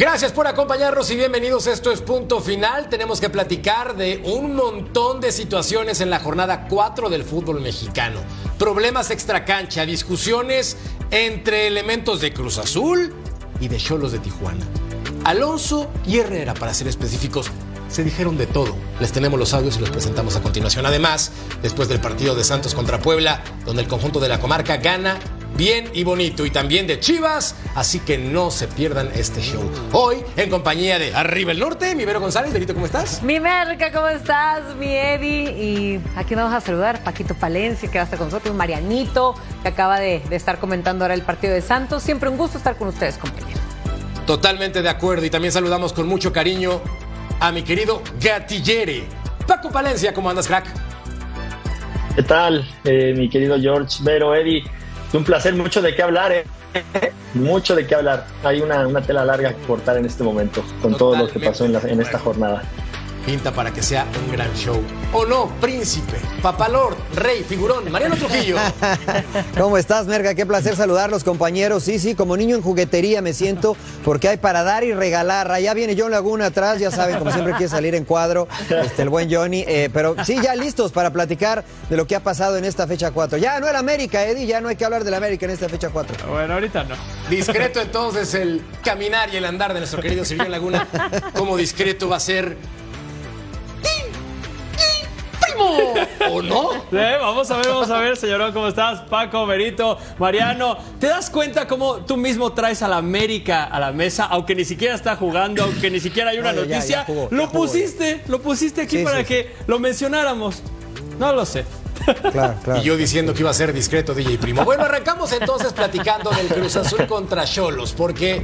Gracias por acompañarnos y bienvenidos. Esto es Punto Final. Tenemos que platicar de un montón de situaciones en la jornada 4 del fútbol mexicano. Problemas extracancha, discusiones entre elementos de Cruz Azul y de Cholos de Tijuana. Alonso y Herrera, para ser específicos, se dijeron de todo. Les tenemos los audios y los presentamos a continuación. Además, después del partido de Santos contra Puebla, donde el conjunto de la comarca gana bien y bonito y también de Chivas, así que no se pierdan este show. Hoy en compañía de Arriba el Norte, mi Vero González, Verito, ¿cómo estás? Mi Merca, ¿cómo estás? Mi Eddie y aquí nos vamos a saludar Paquito Palencia que va a estar con nosotros, Marianito que acaba de, de estar comentando ahora el partido de Santos. Siempre un gusto estar con ustedes, compañeros. Totalmente de acuerdo y también saludamos con mucho cariño a mi querido Gatillere. Paco Palencia, ¿cómo andas, crack? ¿Qué tal, eh, mi querido George, Vero, Eddie? Un placer, mucho de qué hablar, ¿eh? Mucho de qué hablar. Hay una, una tela larga que cortar en este momento con todo lo que pasó en, la, en esta jornada. Pinta para que sea un gran show. ¿O no, príncipe, papalord, rey, figurón, Mariano Trujillo? ¿Cómo estás, Merga? Qué placer saludarlos, compañeros. Sí, sí, como niño en juguetería me siento porque hay para dar y regalar. Allá viene John Laguna atrás, ya saben, como siempre quiere salir en cuadro, este, el buen Johnny. Eh, pero sí, ya listos para platicar de lo que ha pasado en esta fecha 4. Ya no el América, Eddie, ya no hay que hablar del América en esta fecha 4. Bueno, ahorita no. Discreto entonces el caminar y el andar de nuestro querido Silvio Laguna. Como discreto va a ser ¿o no? Eh, vamos a ver, vamos a ver, señorón, ¿cómo estás? Paco, Berito, Mariano. ¿Te das cuenta cómo tú mismo traes a la América a la mesa, aunque ni siquiera está jugando, aunque ni siquiera hay una No, ya, ya noticia? jugó, lo jugó, pusiste, lo pusiste aquí Sí, para sí, que lo mencionáramos. No lo sé. Claro, claro. Y yo diciendo que iba a ser discreto DJ Primo. Bueno, arrancamos entonces platicando del Cruz Azul contra Cholos, porque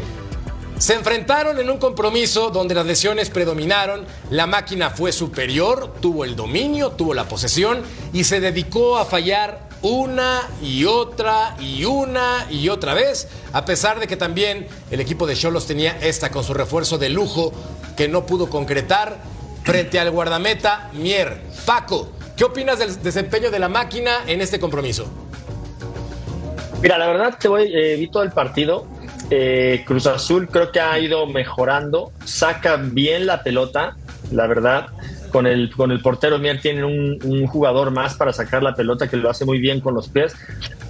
se enfrentaron en un compromiso donde las lesiones predominaron, la máquina fue superior, tuvo el dominio, tuvo la posesión y se dedicó a fallar una y otra y una y otra vez, a pesar de que también el equipo de Cholos tenía esta con su refuerzo de lujo que no pudo concretar frente al guardameta Mier. Paco, ¿qué opinas del desempeño de la máquina en este compromiso? Mira, la verdad te voy, eh, vi todo el partido. Eh, Cruz Azul creo que ha ido mejorando, saca bien la pelota, la verdad. Con el, con el portero Mier tienen un, un jugador más para sacar la pelota que lo hace muy bien con los pies.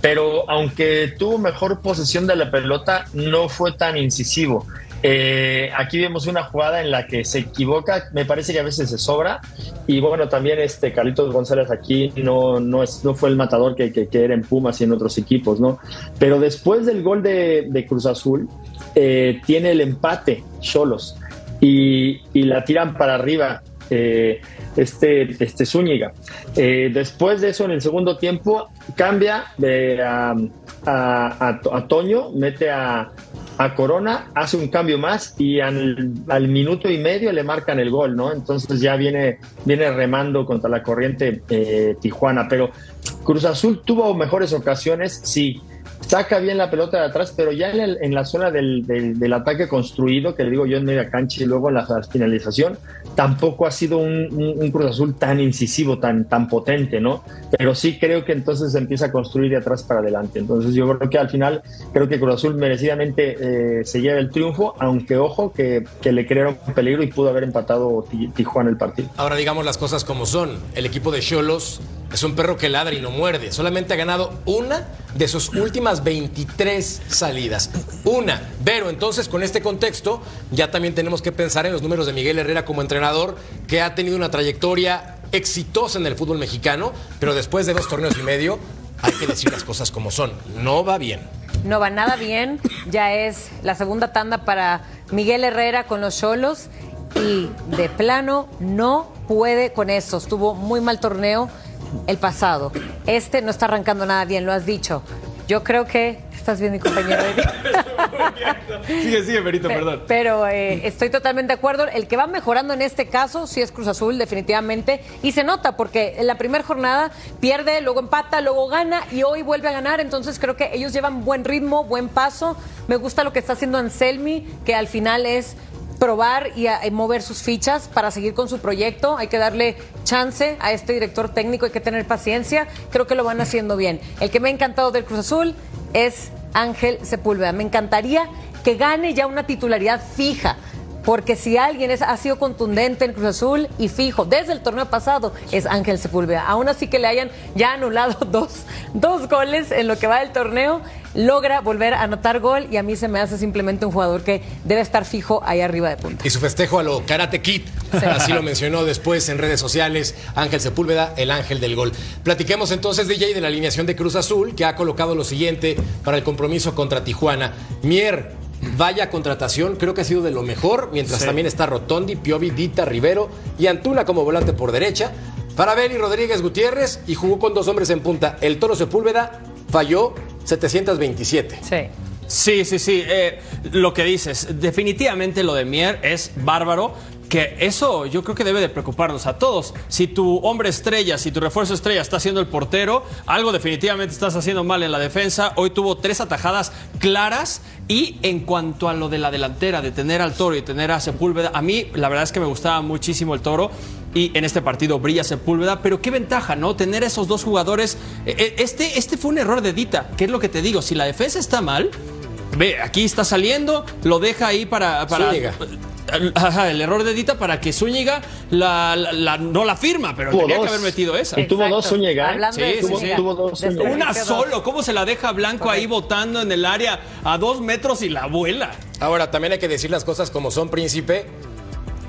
Pero aunque tuvo mejor posesión de la pelota, no fue tan incisivo. Eh, aquí vemos una jugada en la que se equivoca, me parece que a veces se sobra. Y bueno, también este Carlitos González aquí no, no, es, no fue el matador que, era en Pumas y en otros equipos, ¿no? Pero después del gol de, Cruz Azul, eh, tiene el empate Cholos y, y la tiran para arriba. Eh, este, este Zúñiga. Después de eso, en el segundo tiempo, cambia de, a Toño, mete a, a Corona, hace un cambio más y al, al, minuto y medio le marcan el gol, ¿no? Entonces ya viene, viene remando contra la corriente eh, Tijuana. Pero Cruz Azul tuvo mejores ocasiones, sí. Saca bien la pelota de atrás, pero ya en, el, en la zona del, del, ataque construido, que le digo yo en media cancha y luego en la finalización, tampoco ha sido un, Cruz Azul tan incisivo, tan, tan potente, ¿no? Pero sí creo que entonces se empieza a construir de atrás para adelante. Entonces yo creo que al final, creo que Cruz Azul merecidamente eh, se lleva el triunfo, aunque ojo que, que, le crearon peligro y pudo haber empatado Tijuana el partido. Ahora digamos las cosas como son. El equipo de Cholos es un perro que ladra y no muerde. Solamente ha ganado una de sus últimas 23 salidas. Una. Pero entonces con este contexto ya también tenemos que pensar en los números de Miguel Herrera como entrenador, que ha tenido una trayectoria exitosa en el fútbol mexicano, pero después de dos torneos y medio hay que decir las cosas como son. No va bien. No va nada bien. Ya es la segunda tanda para Miguel Herrera con los Cholos y de plano no puede con eso. Estuvo muy mal torneo el pasado. Este no está arrancando nada bien, lo has dicho. Yo creo que. ¿Estás bien, mi compañero? sigue, sigue, Perito, perdón. Pero eh, estoy totalmente de acuerdo. El que va mejorando en este caso sí es Cruz Azul, definitivamente. Y se nota porque en la primera jornada pierde, luego empata, luego gana y hoy vuelve a ganar. Entonces creo que ellos llevan buen ritmo, buen paso. Me gusta lo que está haciendo Anselmi, que al final es probar y, a, y, mover sus fichas para seguir con su proyecto. Hay que darle chance a este director técnico, hay que tener paciencia. Creo que lo van haciendo bien. El que me ha encantado del Cruz Azul es Ángel Sepúlveda. Me encantaría que gane ya una titularidad fija. Porque si alguien es, ha sido contundente en Cruz Azul y fijo desde el torneo pasado es Ángel Sepúlveda. Aún así que le hayan ya anulado dos, dos goles en lo que va del torneo, logra volver a anotar gol y a mí se me hace simplemente un jugador que debe estar fijo ahí arriba de punta. Y su festejo a lo Karate Kid, así lo mencionó después en redes sociales Ángel Sepúlveda, el ángel del gol. Platiquemos entonces, DJ, de la alineación de Cruz Azul, que ha colocado lo siguiente para el compromiso contra Tijuana. Mier, Vaya contratación, creo que ha sido de lo mejor, mientras Sí. también está Rotondi, Piovi, Dita, Rivero y Antuna como volante por derecha. Para Beli Rodríguez Gutiérrez y jugó con dos hombres en punta. El Toro Sepúlveda falló 727. Sí. Sí, sí, sí. eh, lo que dices, definitivamente lo de Mier es bárbaro. Que eso yo creo que debe de preocuparnos a todos. Si tu hombre estrella, si tu refuerzo estrella está siendo el portero, algo definitivamente estás haciendo mal en la defensa. Hoy tuvo tres atajadas claras. Y en cuanto a lo de la delantera, de tener al toro y tener a Sepúlveda, a mí la verdad es que me gustaba muchísimo el toro. Y en este partido brilla Sepúlveda, pero qué ventaja, ¿no? Tener esos dos jugadores. Eh, eh, Este, este fue un error de Dita, que es lo que te digo. Si la defensa está mal, Ve, aquí está saliendo, lo deja ahí para. Ajá, el error de Dita para que Zúñiga la, la- la- no la firma, pero Tuvo tenía dos. que haber metido esa. Y tuvo dos Zúñiga, ¿eh? Hablando de Sí, sí, Zúñiga, sí. Tuvo dos Zúñiga. Una solo, ¿cómo se la deja Blanco ahí botando en el área a dos metros y la vuela? Ahora, también hay que decir las cosas como son, príncipe.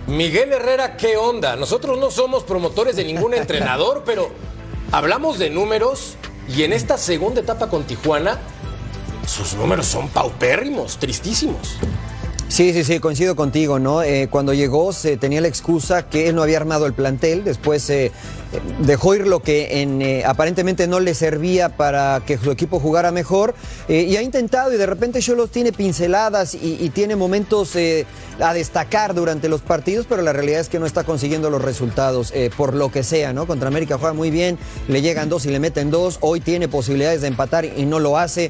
Miguel Herrera, ¿qué onda? Nosotros no somos promotores de ningún entrenador, pero hablamos de números y en esta segunda etapa con Tijuana, sus números son paupérrimos, tristísimos. Sí, sí, sí, coincido contigo, ¿no? Eh, cuando llegó se tenía la excusa que él no había armado el plantel, después eh, dejó ir lo que en, eh, aparentemente no le servía para que su equipo jugara mejor eh, y ha intentado y de repente Cholos tiene pinceladas y, tiene momentos eh, a destacar durante los partidos, pero la realidad es que no está consiguiendo los resultados por lo que sea, ¿no? Contra América juega muy bien, le llegan dos y le meten dos, hoy tiene posibilidades de empatar y no lo hace.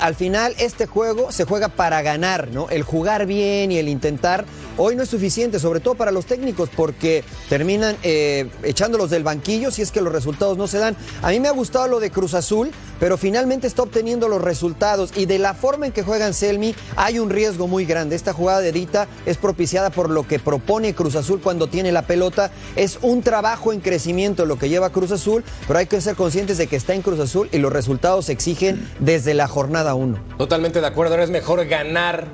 Al final este juego se juega para ganar, ¿no? El jugar bien y el intentar hoy no es suficiente, sobre todo para los técnicos, porque terminan eh, echándolos del banquillo si es que los resultados no se dan. A mí me ha gustado lo de Cruz Azul, pero finalmente está obteniendo los resultados y de la forma en que juegan Selmi hay un riesgo muy grande. Esta jugada de Dita es propiciada por lo que propone Cruz Azul cuando tiene la pelota. Es un trabajo en crecimiento lo que lleva Cruz Azul, pero hay que ser conscientes de que está en Cruz Azul y los resultados se exigen desde la jornada 1. Totalmente de acuerdo, es mejor ganar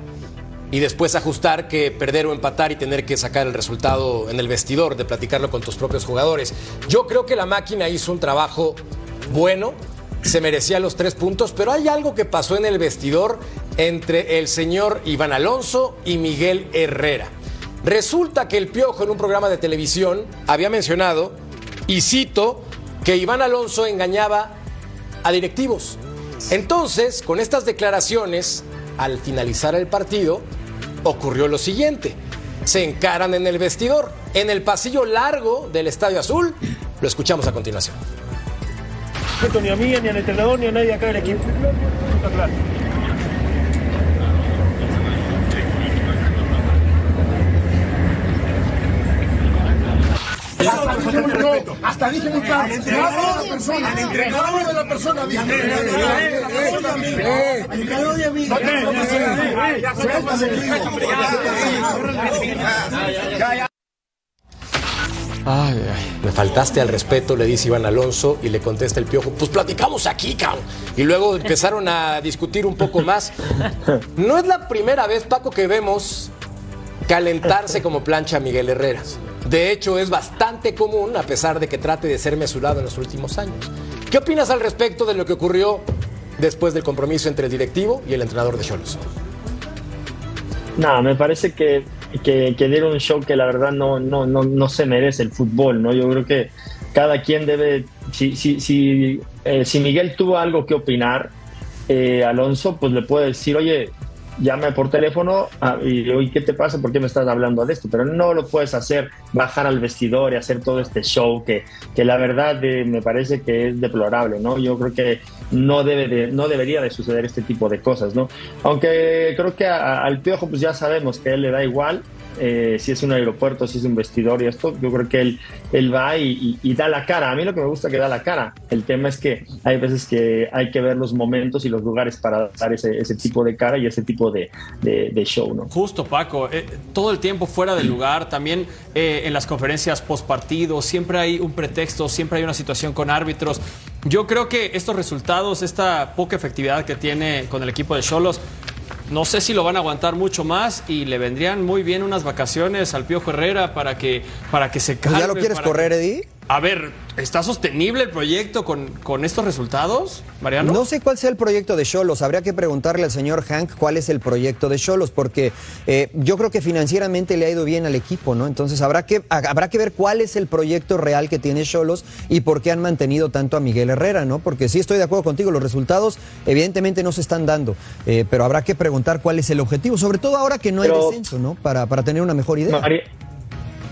y después ajustar que perder o empatar y tener que sacar el resultado en el vestidor, de platicarlo con tus propios jugadores. Yo creo que la máquina hizo un trabajo bueno, se merecía los tres puntos, pero hay algo que pasó en el vestidor entre el señor Iván Alonso y Miguel Herrera. Resulta que el Piojo en un programa de televisión había mencionado, y cito, que Iván Alonso engañaba a directivos. Entonces, con estas declaraciones, al finalizar el partido, ocurrió lo siguiente. Se encaran en el vestidor, en el pasillo largo del Estadio Azul. Lo escuchamos a continuación. ni a mí, ni al entrenador, ni a nadie acá del equipo. Hasta dije muy claro. Hablo de la persona. Hablo de la persona. dije. Eh, Indicador de amigo. Ay, ay, me faltaste al respeto, le dice Iván Alonso y le contesta el piojo, pues platicamos aquí, cabrón. Y luego empezaron a discutir un poco más. No es la primera vez, Paco, que vemos calentarse como plancha a Miguel Herrera. De hecho, es bastante común, a pesar de que trate de ser mesurado en los últimos años. ¿Qué opinas al respecto de lo que ocurrió después del compromiso entre el directivo y el entrenador de Cholos? No, me parece que, que, que dieron un show que la verdad no, no, no, no se merece el fútbol, ¿no? Yo creo que cada quien debe, si, si, si, eh, si Miguel tuvo algo que opinar, eh, Alonso, pues le puede decir, oye, llame por teléfono ah, y oye, ¿qué te pasa? ¿Por qué me estás hablando de esto? Pero no lo puedes hacer, bajar al vestidor y hacer todo este show que, que la verdad eh, me parece que es deplorable, ¿no? Yo creo que no debe de, no debería de suceder este tipo de cosas, ¿no? Aunque creo que al Piojo pues ya sabemos que a él le da igual eh, si es un aeropuerto, si es un vestidor y esto, yo creo que él, él va y, y- y da la cara. A mí lo que me gusta es que da la cara. El tema es que hay veces que hay que ver los momentos y los lugares para dar ese, ese tipo de cara y ese tipo de, de- de show, ¿no? Justo, Paco. eh, todo el tiempo fuera del lugar, también eh, en las conferencias post partido, siempre hay un pretexto, siempre hay una situación con árbitros. Yo creo que estos resultados, esta poca efectividad que tiene con el equipo de Cholos, no sé si lo van a aguantar mucho más y le vendrían muy bien unas vacaciones al Piojo Herrera para que, para que se calme. ¿Ya lo quieres correr, que- Eddie? A ver, ¿está sostenible el proyecto con, con estos resultados, Mariano? No sé cuál sea el proyecto de Cholos. Habría que preguntarle al señor Hank cuál es el proyecto de Cholos, porque eh, yo creo que financieramente le ha ido bien al equipo, ¿no? Entonces habrá que, ha- habrá que ver cuál es el proyecto real que tiene Cholos y por qué han mantenido tanto a Miguel Herrera, ¿no? Porque sí estoy de acuerdo contigo, los resultados evidentemente no se están dando, eh, pero habrá que preguntar cuál es el objetivo, sobre todo ahora que no hay descenso, ¿no? Para, para tener una mejor idea. Mari-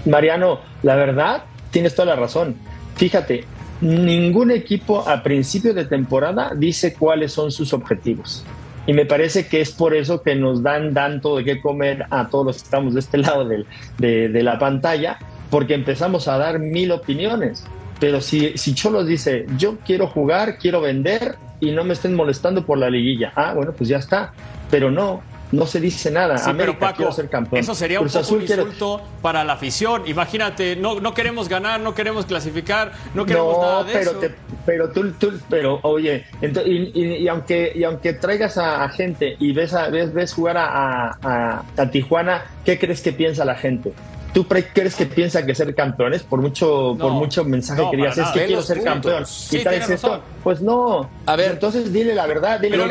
Mariano, la verdad, tienes toda la razón. Fíjate, ningún equipo a principio de temporada dice cuáles son sus objetivos. Y me parece que es por eso que nos dan tanto de qué comer a todos los que estamos de este lado de la pantalla, porque empezamos a dar mil opiniones. Pero si, si Cholos dice, yo quiero jugar, quiero vender y no me estén molestando por la liguilla, ah, bueno, pues ya está. Pero no, no se dice nada. Sí, América, pero Paco, ser campeón. eso sería un poco Azul un quiere- insulto para la afición. Imagínate, no, no queremos ganar, no queremos clasificar, no queremos nada de pero eso. te- pero tú, tú- pero oye, y, y- y aunque y aunque traigas a, a gente y ves a, ves, ves jugar a- a Tijuana, ¿qué crees que piensa la gente? ¿Tú pre- crees que piensa que ser campeones por mucho por mucho mensaje no, que digas es que quiero ser puntos. campeón Sí, y traes tienes esto? Pues no. A ver. entonces dile la verdad, dile Pero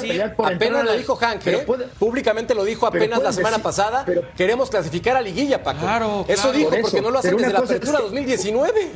pelear por Apenas lo la- dijo Hank, pero ¿eh? puede- públicamente lo dijo apenas la semana decir- pasada. pero- Queremos clasificar a liguilla, Paco. Claro, Eso claro. dijo Por porque eso. no lo hacen desde la es apertura que- 2019.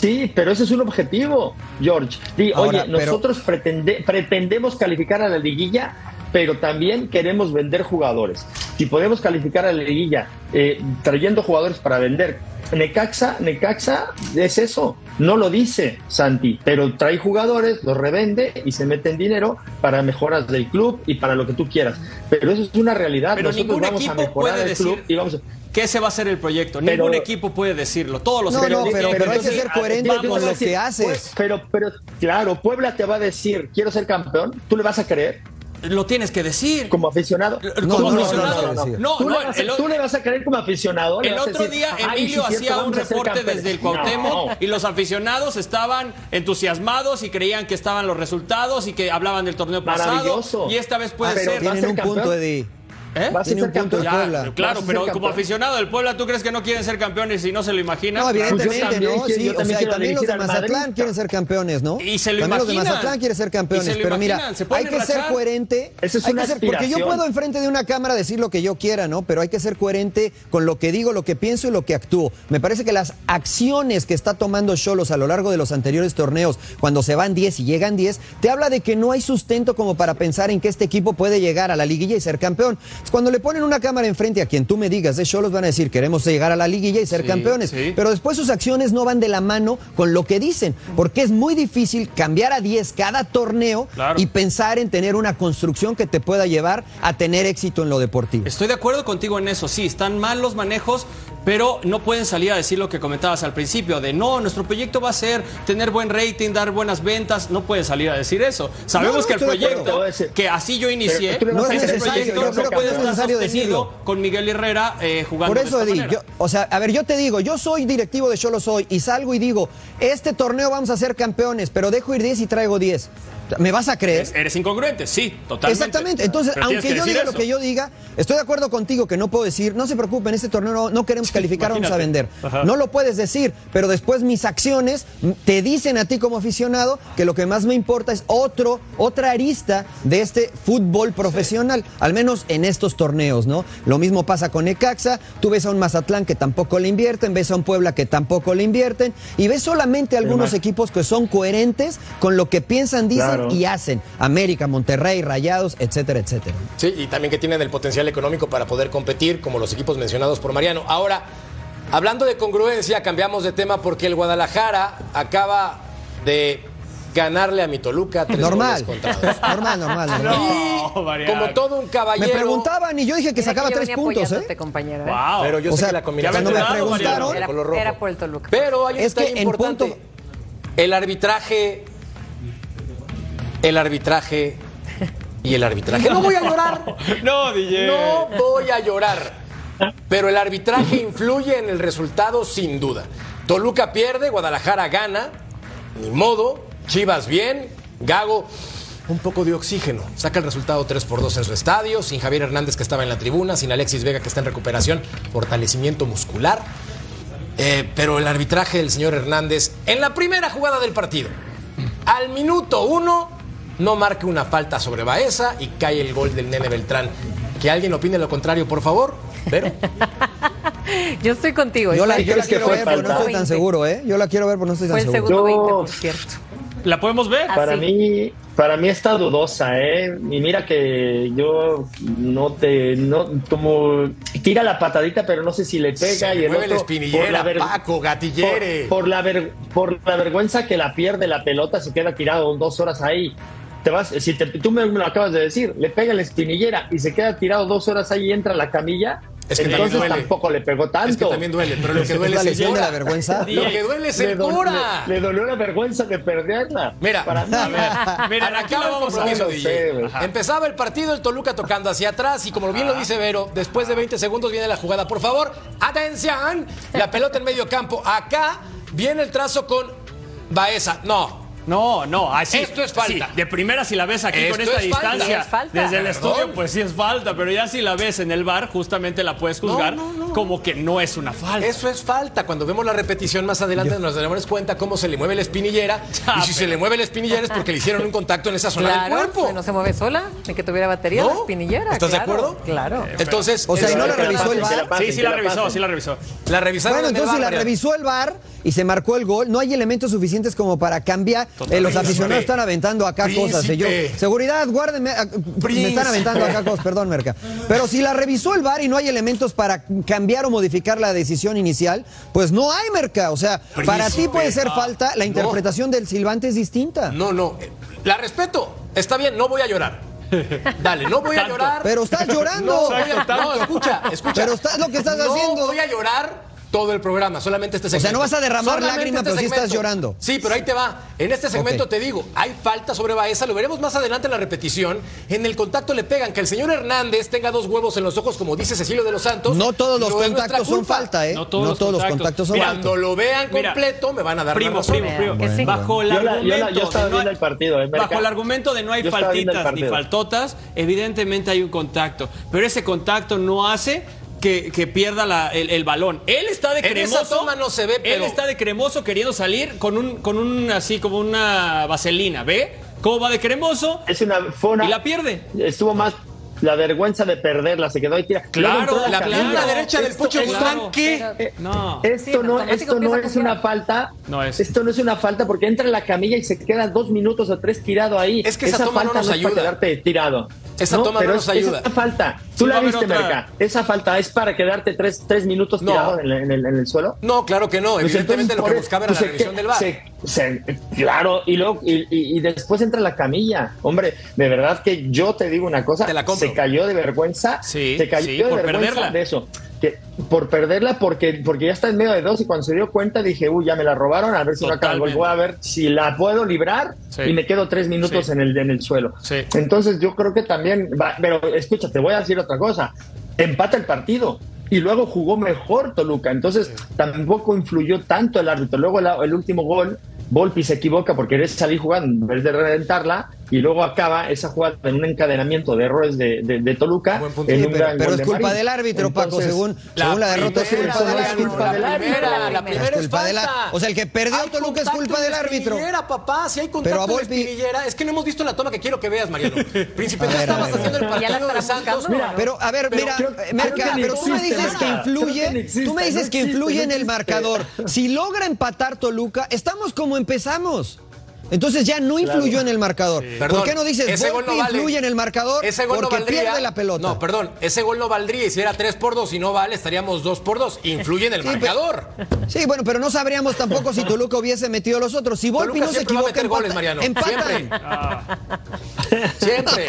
Sí, pero ese es un objetivo, George. Di, Ahora, oye, pero- nosotros pretende- pretendemos calificar a la liguilla, pero también queremos vender jugadores. Si podemos calificar a la liguilla eh, trayendo jugadores para vender, Necaxa, Necaxa es eso. No lo dice Santi, pero trae jugadores, los revende y se mete en dinero para mejoras del club y para lo que tú quieras. Pero eso es una realidad. Pero Nosotros ningún vamos a equipo mejorar puede el club decir y vamos a... que ese va a ser el proyecto. Pero- Ningún equipo puede decirlo. Todos los No, equipos no, pero- pero hay que ser coherente con a lo que haces. Pues, pero, pero, claro, Puebla te va a decir, quiero ser campeón, ¿tú le vas a creer Lo tienes que decir. como aficionado? No, como no, no, aficionado. no, no, ¿Tú, no, le vas a, el- tú le vas a creer como aficionado. El otro decir, día "Ay, Emilio hacía un reporte campeones". desde el Cuauhtémoc No. y los aficionados estaban entusiasmados y creían que estaban los resultados y que hablaban del torneo pasado. Maravilloso. Y esta vez puede Ah, pero ser. ¿va a Tienen ser un campeón? punto, Eddie. ¿Eh? Vas a ser un punto campeón. de Ya, claro, pero como aficionado del Puebla, ¿tú crees que no quieren ser campeones y no se lo imaginan? No, Pues evidentemente, también ¿no? Sí, yo o también sea, y también los de Mazatlán Madrid. quieren ser campeones, ¿no? Y se lo también los de. Mazatlán quieren ser Y campeones, se lo pero mira, se hay que ser coherente. Esa es hay una que ser- porque yo puedo enfrente de una cámara decir lo que yo quiera, ¿no? Pero hay que ser coherente con lo que digo, lo que pienso y lo que actúo. Me parece que las acciones que está tomando Cholos a lo largo de los anteriores torneos, cuando se van 10 y llegan 10, te habla de que no hay sustento como para pensar en que este equipo puede llegar a la liguilla y ser campeón. Cuando le ponen una cámara enfrente a quien tú me digas de Cholos, van a decir, queremos llegar a la liguilla y ser Sí, campeones. sí. Pero después sus acciones no van de la mano con lo que dicen, porque es muy difícil cambiar a 10 cada torneo Claro. y pensar en tener una construcción que te pueda llevar a tener éxito en lo deportivo. Estoy de acuerdo contigo en eso, sí, están mal los manejos, pero no pueden salir a decir lo que comentabas al principio, de no, nuestro proyecto va a ser tener buen rating, dar buenas ventas, no pueden salir a decir eso. Sabemos No, no, que el proyecto, que así yo inicié, a ese proyecto yo no puede no es estar necesario sostenido decirlo. con Miguel Herrera eh, jugando Por de eso, esta manera. yo, o sea, a ver, yo te digo, yo soy directivo de Cholo soy y salgo y digo, este torneo vamos a ser campeones, pero dejo ir 10 y traigo 10. ¿Me vas a creer? Eres incongruente, sí, totalmente. Exactamente. Entonces, Pero aunque que yo diga lo que yo diga, estoy de acuerdo contigo que no puedo decir, no se preocupen, este torneo no, no queremos calificar, vamos a vender. Ajá. No lo puedes decir, pero después mis acciones te dicen a ti como aficionado que lo que más me importa es otro, otra arista de este fútbol profesional, al menos en estos torneos, ¿no? Lo mismo pasa con Necaxa, tú ves a un Mazatlán que tampoco le invierten, ves a un Puebla que tampoco le invierten, y ves solamente algunos Además- equipos que son coherentes con lo que piensan, dicen Claro. y hacen. América, Monterrey, Rayados, etcétera, etcétera. Sí, y también que tienen el potencial económico para poder competir, como los equipos mencionados por Mariano. Ahora, hablando de congruencia, cambiamos de tema porque el Guadalajara acaba de ganarle a mi Toluca tres Normal. goles contra dos. Normal, normal, normal. Mariano. como todo un caballero. Me preguntaban y yo dije que Mira sacaba tres puntos, ¿eh? compañero, ¿eh? Wow. Pero yo O sé sea, que la combinación ya me lleva Era, color rojo. era por el Toluca. Pero hay un Es que importante. punto- El arbitraje. El arbitraje. Y el arbitraje. No voy a llorar. No, DJ. No voy a llorar. Pero el arbitraje influye en el resultado sin duda. Toluca pierde, Guadalajara gana. Ni modo. Chivas bien. Gago. Un poco de oxígeno. Saca el resultado 3 por 2 en su estadio. Sin Javier Hernández que estaba en la tribuna. Sin Alexis Vega que está en recuperación. Fortalecimiento muscular. Eh, pero el arbitraje del señor Hernández en la primera jugada del partido. Al minuto uno, no marca una falta sobre Baeza y cae el gol del Nene Beltrán. Que alguien opine lo contrario, por favor. Pero Yo estoy contigo. Yo la, Fue- yo la quiero fue ver, pero no estoy tan seguro, ¿eh? Yo la quiero ver, pero no estoy Fue tan el seguro. segundo Yo- 20, por cierto. ¿La podemos ver? Para mí, para mí está dudosa, ¿eh? Y mira que yo no te, no, como tira la patadita, pero no sé si le pega Se y le el mueve otro la espinillera, por la ver- Paco, gatillere. Por, por la ver- por la vergüenza que la pierde la pelota se queda tirado dos horas ahí. Te vas, si te- tú me, me lo acabas de decir, le pega la espinillera y se queda tirado dos horas ahí y entra a la camilla. Es que también entonces duele. tampoco le pegó tanto. es que también duele, pero lo que duele la es el la vergüenza. Lo que duele es le, el do- Cora. le- le dolió la vergüenza de perderla. Mira, para mí. a ver, Miren, arrancaba aquí lo vamos ver. DJ. Empezaba el partido, el Toluca tocando hacia atrás y como bien lo dice Vero, después de 20 segundos viene la jugada. Por favor, atención, la pelota en medio campo. Acá viene el trazo con Baeza. No, No, no, así. Esto es falta. Sí, de primera, si la ves aquí con esta es distancia, Sí, es falta. desde el Perdón. estudio, pues sí es falta, pero ya si la ves en el bar, justamente la puedes juzgar No, no, no. como que no es una falta. Eso es falta. Cuando vemos la repetición más adelante nos daremos cuenta cómo se le mueve la espinillera. Y si se le mueve la espinillera es porque le hicieron un contacto en esa zona del cuerpo. no se mueve sola, ni que tuviera batería ¿No? la espinillera. ¿Estás de acuerdo? Claro. Entonces, O sea, ¿y no la revisó el pasen, Sí, sí la revisó, sí la revisó. la revisaron Bueno, en el entonces si la revisó el VAR y se marcó el gol, no hay elementos suficientes como para cambiar. Eh, los aficionados están aventando acá cosas. eh, yo- seguridad, guárdenme. ah, Me están aventando acá cosas, perdón, Merca. Pero si la revisó el VAR y no hay elementos para cambiar o modificar la decisión inicial, pues no hay, Merca. O sea, para ti puede ser Ah, falta, la no. interpretación del silbante es distinta. No, no. eh, La respeto. Está bien, no voy a llorar. Dale, no voy a llorar. Pero estás llorando. No, voy a- Exacto, no, escucha, escucha. Pero estás- lo que estás no haciendo. voy a llorar todo el programa, solamente este sea, segmento. no vas a derramar Solamente lágrimas, este pero sí estás llorando. Sí, pero ahí te va. En este segmento te digo, hay falta sobre Baeza, lo veremos más adelante en la repetición. En el contacto le pegan. Que el señor Hernández tenga dos huevos en los ojos, como dice Cecilio de los Santos. No todos los contactos son falta, ¿eh? No todos los contactos. contactos son Mira, falta. Cuando lo vean Mira, completo, me van a dar Primo, la razón. primo, primo. Sí. Bajo el Yo la- yo la- argumento. yo estaba de no viendo hay- el partido, eh, bajo el argumento de no hay faltitas ni faltotas, evidentemente hay un contacto. Pero ese contacto no hace que, que pierda la- el, el balón. Él está de En cremoso. esa toma no se ve, Él pero- está de cremoso queriendo salir con un, con un así como una vaselina. ¿Ve? ¿Cómo va de cremoso? Es una, fue una- Y la pierde. Estuvo más la vergüenza de perderla, se quedó ahí tira. Claro, La pierna derecha del Pocho esto- Guzmán, claro. ¿qué? Pero- No. Sí, Esto no, esto no es una falta. No es. Esto no es una falta porque entra en la camilla y se queda dos minutos o tres tirado ahí. Es que esa toma no falta nos es para quedarte tirado. Esa toma no nos es- ayuda. Esa falta. Tú la viste, otra. Merca. Esa falta es para quedarte tres, tres minutos No. tirado en, el- en el, en el suelo. No, claro que no. Pues Evidentemente entonces, lo por que buscaba era pues la se revisión que- del se- se- claro, y luego y, después entra la camilla. Hombre, de verdad que yo te digo una cosa, Te la se cayó de vergüenza, Sí, se cayó sí, de por vergüenza perderla. de eso. Que, por perderla porque, porque ya está en medio de dos y cuando se dio cuenta dije, uy, ya me la robaron, a ver si no. Totalmente. Voy a ver si la puedo librar Sí. y me quedo tres minutos en, el, en el suelo. Entonces yo creo que también, va- pero escucha, te voy a decir otra cosa, empata el partido. Y luego jugó mejor Toluca, entonces tampoco influyó tanto el árbitro. Luego el último gol, Volpi se equivoca porque quiere salir jugando en vez de reventarla y luego acaba esa jugada en un encadenamiento de errores de, de- de Toluca. Buen punto. en Sí, un pero, gran pero gol es culpa del árbitro, Paco, Entonces, según, según la derrota es primera, culpa del es árbitro. culpa del La árbitro. primera, la La primera Es culpa la- o sea, el que perdió Hay Toluca es culpa del la árbitro. papá, si hay Pero contacto a en la Volpi-. Es que no hemos visto la toma que quiero que veas, Mariano. Príncipe, A tú a estabas a haciendo el la partido de Santos. Pero, a ver, Pero mira, eh, pero tú me dices que influye, tú me dices que influye en el marcador. Si logra empatar Toluca, estamos como empezamos. Entonces ya no influyó en el marcador. Perdón, ¿Por qué no dices ese gol no vale. influye en el marcador? Ese gol porque no valdría. pierde la pelota. No, perdón, ese gol no valdría. Y si era 3 por 2 y no vale, estaríamos 2 por 2. Influye en el Sí, marcador. Sí, bueno, pero no sabríamos tampoco si Toluca hubiese metido los otros. Si Volpi Toluca no se equivoca, meter goles, empata- Mariano. empatan. Siempre. Siempre.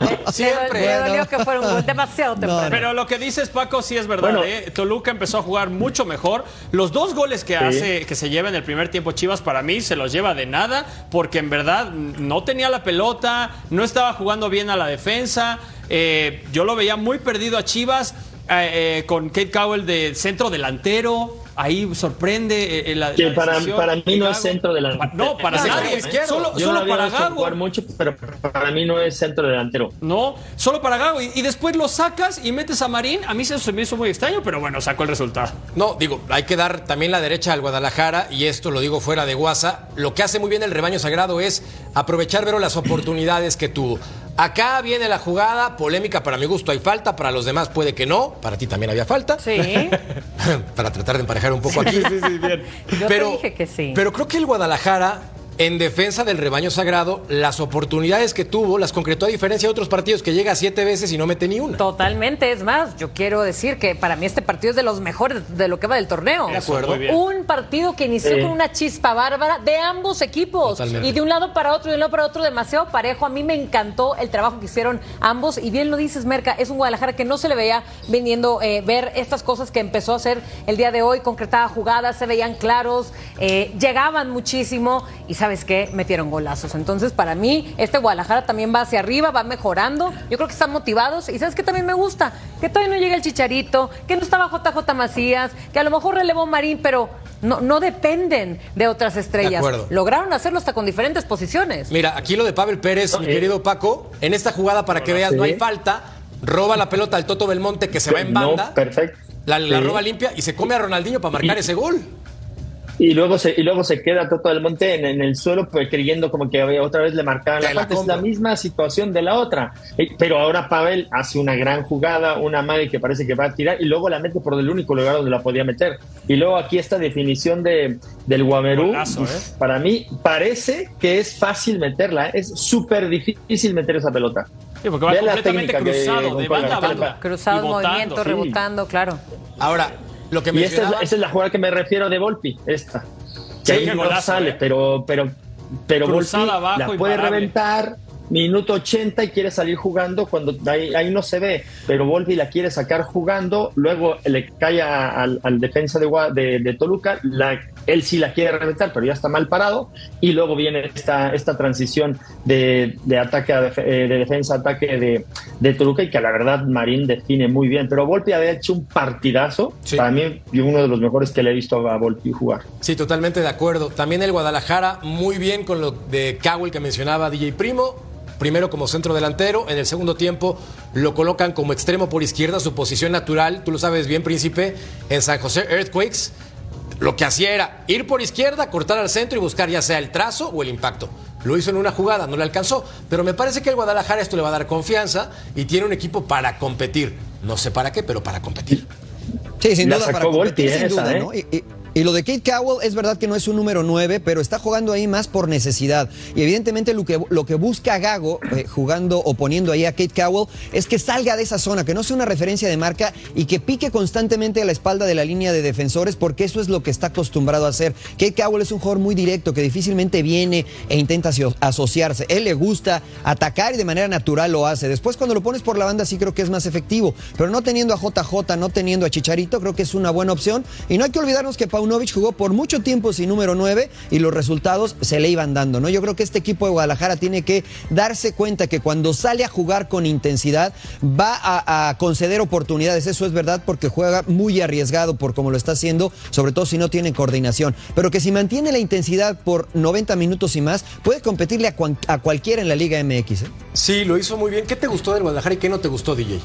Le, Siempre. le dolió que fuera un gol demasiado temprano. Pero lo que dices, Paco, sí es verdad. Bueno. ¿eh? Toluca empezó a jugar mucho mejor. Los dos goles que hace, que se lleva en el primer tiempo Chivas, para mí se los lleva de nada, porque en verdad no tenía la pelota, no estaba jugando bien a la defensa. Eh, yo lo veía muy perdido a Chivas, eh, eh, con Kate Cowell de centro delantero. Ahí sorprende eh, eh, la, Que la para, para mí no es centro delantero. No, para No, nadie. izquierdo. Solo, Yo para Gago. jugar mucho, pero para mí no es centro delantero. No, solo para Gago. Y, y después lo sacas y metes a Marín. A mí eso se me hizo muy extraño, pero bueno, sacó el resultado. No, digo, hay que dar también la derecha al Guadalajara, y esto lo digo fuera de guasa. Lo que hace muy bien el rebaño sagrado es aprovechar, Vero, las oportunidades que tuvo. Acá viene la jugada, polémica para mi gusto, hay falta, para los demás puede que no, para ti también había falta. Sí. para tratar de emparejar un poco aquí. Yo te dije que sí. Pero creo que el Guadalajara, en defensa del rebaño sagrado, las oportunidades que tuvo las concretó a diferencia de otros partidos que llega siete veces y no mete ni una. Totalmente, es más, yo quiero decir que para mí este partido es de los mejores de lo que va del torneo. De acuerdo. Muy bien. Un partido que inició Sí. con una chispa bárbara de ambos equipos. Totalmente. Y de un lado para otro, y de un lado para otro, demasiado parejo. A mí me encantó el trabajo que hicieron ambos. Y bien lo dices, Merca, es un Guadalajara que no se le veía viniendo eh, ver estas cosas que empezó a hacer el día de hoy. Concretaba jugadas, se veían claros, eh, llegaban muchísimo. Y ¿sabes qué? Metieron golazos. Entonces, para mí, este Guadalajara también va hacia arriba, va mejorando. Yo creo que están motivados. Y ¿sabes qué también me gusta? Que todavía no llega el Chicharito, que no estaba JJ Macías, que a lo mejor relevó Marín, pero no, no dependen de otras estrellas. acuerdo. Lograron hacerlo hasta con diferentes posiciones. Mira, aquí lo de Pavel Pérez, mi eh. querido Paco, en esta jugada, para que veas, no hay falta, roba la pelota al Toto Belmonte que se va en banda, No, perfecto. la, la Sí. roba limpia y se come a Ronaldinho para marcar ese gol. Y luego se, y luego se queda todo el monte en, en el suelo, pues creyendo como que otra vez le marcaban la. Es la misma situación de la otra. Eh, Pero ahora Pavel hace una gran jugada, una madre que parece que va a tirar, y luego la mete por el único lugar donde la podía meter. Y luego aquí esta definición de, del Guamerú, ¿eh? para mí parece que es fácil meterla. ¿eh? Es súper difícil meter esa pelota. Sí, porque va Ve la completamente cruzado, de banda a banda. Cruzados, Y botando, movimiento, sí. rebotando, claro. Ahora, lo que Y esta es, la, esa es la jugada que me refiero de Volpi, esta. Que Sí, ahí no golazo, sale, ¿eh? pero, pero, pero Volpi abajo, la puede imparable. reventar, minuto 80 y quiere salir jugando cuando ahí, ahí no se ve, pero Volpi la quiere sacar jugando, luego le cae a- al, al defensa de, de, de Toluca, la, él sí la quiere reventar, pero ya está mal parado, y luego viene esta, esta transición de, de ataque a def- eh, de defensa ataque de, de Toluca y que la verdad Marín define muy bien, pero Volpi había hecho un partidazo, Sí. para mí y uno de los mejores que le he visto a Volpi jugar. Sí, totalmente de acuerdo. También el Guadalajara, muy bien con lo de Cowell que mencionaba DJ Primo. Primero como centro delantero, en el segundo tiempo lo colocan como extremo por izquierda, su posición natural, tú lo sabes bien, príncipe, en San José Earthquakes. Lo que hacía era ir por izquierda, cortar al centro y buscar ya sea el trazo o el impacto. Lo hizo en una jugada, no le alcanzó. Pero me parece que el Guadalajara esto le va a dar confianza y tiene un equipo para competir. No sé para qué, pero para competir. Sí, sin La duda, sacó para competir, Volpi, sin esa, duda, ¿eh? ¿no? Y, y- y lo de Kate Cowell es verdad que no es un número 9, pero está jugando ahí más por necesidad. Y evidentemente lo que, lo que busca Gago, eh, jugando o poniendo ahí a Kate Cowell, es que salga de esa zona, que no sea una referencia de marca y que pique constantemente a la espalda de la línea de defensores, porque eso es lo que está acostumbrado a hacer. Kate Cowell es un jugador muy directo, que difícilmente viene e intenta aso- asociarse. Él le gusta atacar y de manera natural lo hace. Después cuando lo pones por la banda sí creo que es más efectivo, pero no teniendo a JJ, no teniendo a Chicharito, creo que es una buena opción. Y no hay que olvidarnos que Paunovic jugó por mucho tiempo sin número 9 y los resultados se le iban dando, ¿no? Yo creo que este equipo de Guadalajara tiene que darse cuenta que cuando sale a jugar con intensidad va a, a conceder oportunidades. Eso es verdad porque juega muy arriesgado por como lo está haciendo, sobre todo si no tiene coordinación. Pero que si mantiene la intensidad por 90 minutos y más, puede competirle a, cuan- a cualquiera en la Liga MX. ¿eh? Sí, lo hizo muy bien. ¿Qué te gustó del Guadalajara y qué no te gustó, DJ?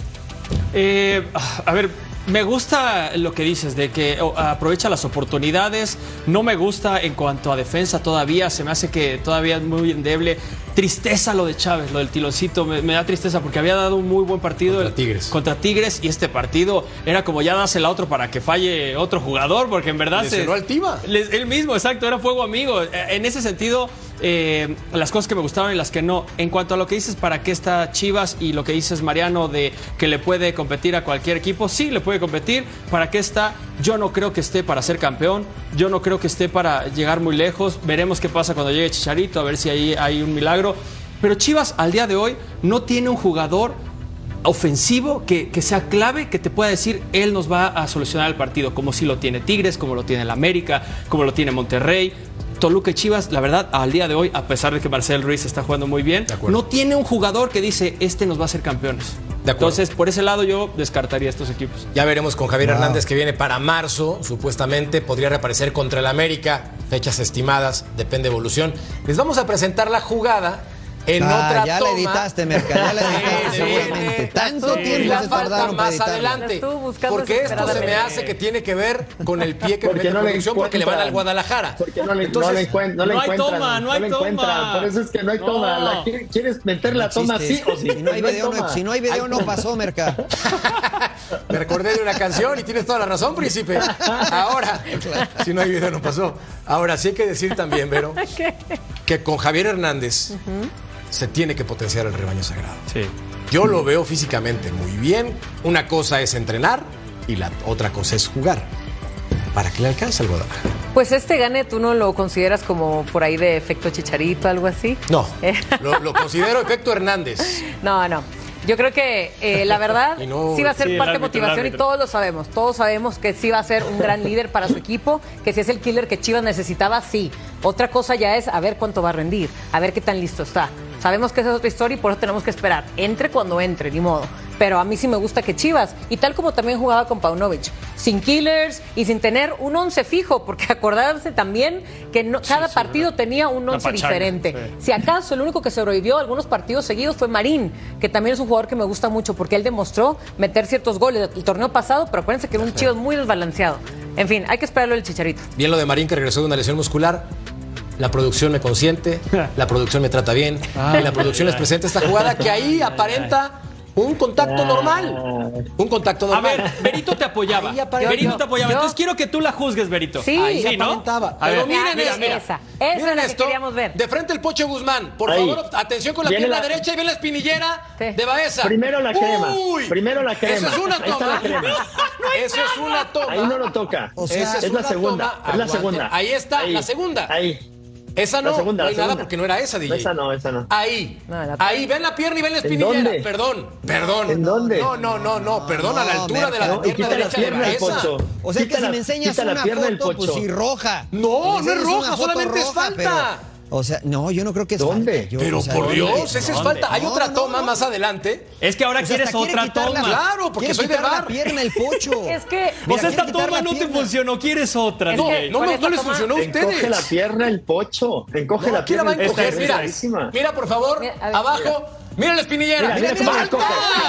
Eh, a ver, me gusta lo que dices de que oh, aprovecha las oportunidades. No me gusta en cuanto a defensa todavía. Se me hace que todavía es muy endeble. Tristeza lo de Chávez, lo del tiloncito. Me, me da tristeza porque había dado un muy buen partido Contra el- Tigres. contra Tigres y este partido era como ya dásela a otro para que falle otro jugador porque en verdad se, Lesionó al Tiva. les- él mismo, exacto, era fuego amigo. Eh, En ese sentido, eh, las cosas que me gustaron y las que no. En cuanto a lo que dices, ¿para qué está Chivas? Y lo que dices, Mariano, de que le puede competir a cualquier equipo. Sí, le puede competir. ¿Para qué está? Yo no creo que esté para ser campeón. Yo no creo que esté para llegar muy lejos. Veremos qué pasa cuando llegue Chicharito, a ver si ahí hay un milagro. Pero Chivas al día de hoy no tiene un jugador ofensivo que, que sea clave, que te pueda decir, él nos va a solucionar el partido, como si lo tiene Tigres, como lo tiene el América, como lo tiene Monterrey. Toluca y Chivas, la verdad, al día de hoy, a pesar de que Marcel Ruiz está jugando muy bien, no tiene un jugador que dice, este nos va a hacer campeones. De. Entonces, por ese lado yo descartaría estos equipos. Ya veremos con Javier Hernández que viene para marzo, supuestamente podría reaparecer contra el América, fechas estimadas, depende de evolución. Les vamos a presentar la jugada en Ah, otra ya toma. la editaste, Merca, ya la editaste Sí, seguramente. Tanto Y tiempo la se falta tardaron para adelante. Porque esto se me hace que tiene que ver con el pie que Porque mete no la producción porque le van al. Guadalajara. Porque no le, Entonces, no le, encuent- no le no hay encuentran. toma, no hay le toma. Por eso es que no hay No. toma. La- ¿quieres- ¿Quieres meter la toma sí o sí? Si no hay video, no, si no hay video, no pasó, Merca. Me recordé de una canción y tienes toda la razón, príncipe. Ahora, si no hay video, no pasó. Ahora, sí hay que decir también, Vero, que con Javier Hernández se tiene que potenciar el rebaño sagrado. Sí. Yo lo veo físicamente muy bien. Una cosa es entrenar y la otra cosa es jugar. ¿Para qué le alcanza el Guadalajara? Pues este gane, ¿tú no lo consideras como por ahí de efecto chicharito, algo así? No, Eh, lo, lo considero efecto Hernández. No, no. Yo creo que eh, la verdad no- sí va a ser Sí, parte de árbitro, motivación y todos lo sabemos. Todos sabemos que sí va a ser un gran líder para su equipo, que si es el killer que Chivas necesitaba, sí. Otra cosa ya es a ver cuánto va a rendir, a ver qué tan listo está. Sabemos que esa es otra historia y por eso tenemos que esperar. Entre cuando entre, ni modo. Pero a mí sí me gusta que Chivas, y tal como también jugaba con Paunovic, sin killers y sin tener un once fijo, porque acordarse también que no- cada partido tenía un once pachanga, diferente. sí. Si acaso el único que sobrevivió a algunos partidos seguidos fue Marín, que también es un jugador que me gusta mucho porque él demostró meter ciertos goles el torneo pasado, pero acuérdense que era un Chivas muy desbalanceado. En fin, hay que esperarlo el chicharito. Bien lo de Marín que regresó de una lesión muscular. La producción me consiente, la producción me trata bien y la producción les presenta esta jugada que ahí aparenta un contacto normal. Un contacto A normal. ver, Berito te apoyaba. Berito Yo- te apoyaba. yo- Entonces quiero que tú la juzgues, Berito. Sí. Ahí Sí, ¿no? aparentaba. A Pero ver, miren mira, esa. Esa es Miren la que esto. queríamos ver. De frente el Pocho Guzmán. Por Ahí. favor, atención con la Viene pierna la- derecha y viene la espinillera Sí. de Baeza. Primero la crema. Uy. Primero la crema. Eso es una Ahí está toma. la crema. Eso es una toma. Ahí no lo toca. O sea, Esa es la segunda. toma. Es la segunda. Ahí está, Ahí. la segunda. Ahí. Esa no, La segunda, no la hay nada porque no era esa, DJ. Esa no, esa no. Ahí. No, la- Ahí, ven la pierna y ven la ¿En espinillera. dónde? Perdón, perdón. ¿En dónde? No, no, no, no, perdón, a la No, altura de la No, y pierna quita la derecha de pierna del Baeza. pocho. O sea Quita que si la- me enseñas la una pierna del foto, pues pocho. sí, roja. No, no es roja, solamente es falta. pero- o sea, no, yo no creo que es ¿Dónde? falta. Yo- Pero o sea, por ¿dónde? Dios, esa es ¿Dónde? falta. Hay No, otra no, toma no. más adelante. Es que ahora O sea, quieres quiere otra la- toma. Claro, porque soy de bar. la pierna el pocho. Es que- Pues Mira, esta quiere quitar toma la no te funcionó, quieres otra. No, que no, no, esta no les toma- funcionó a Encoge ustedes. la pierna el pocho. Encoge No, la pierna va a el Esta encoger. es Mira, mira, por favor, Mira, a ver. abajo. Mira la espinillera. Mira, mira la ¡Falta!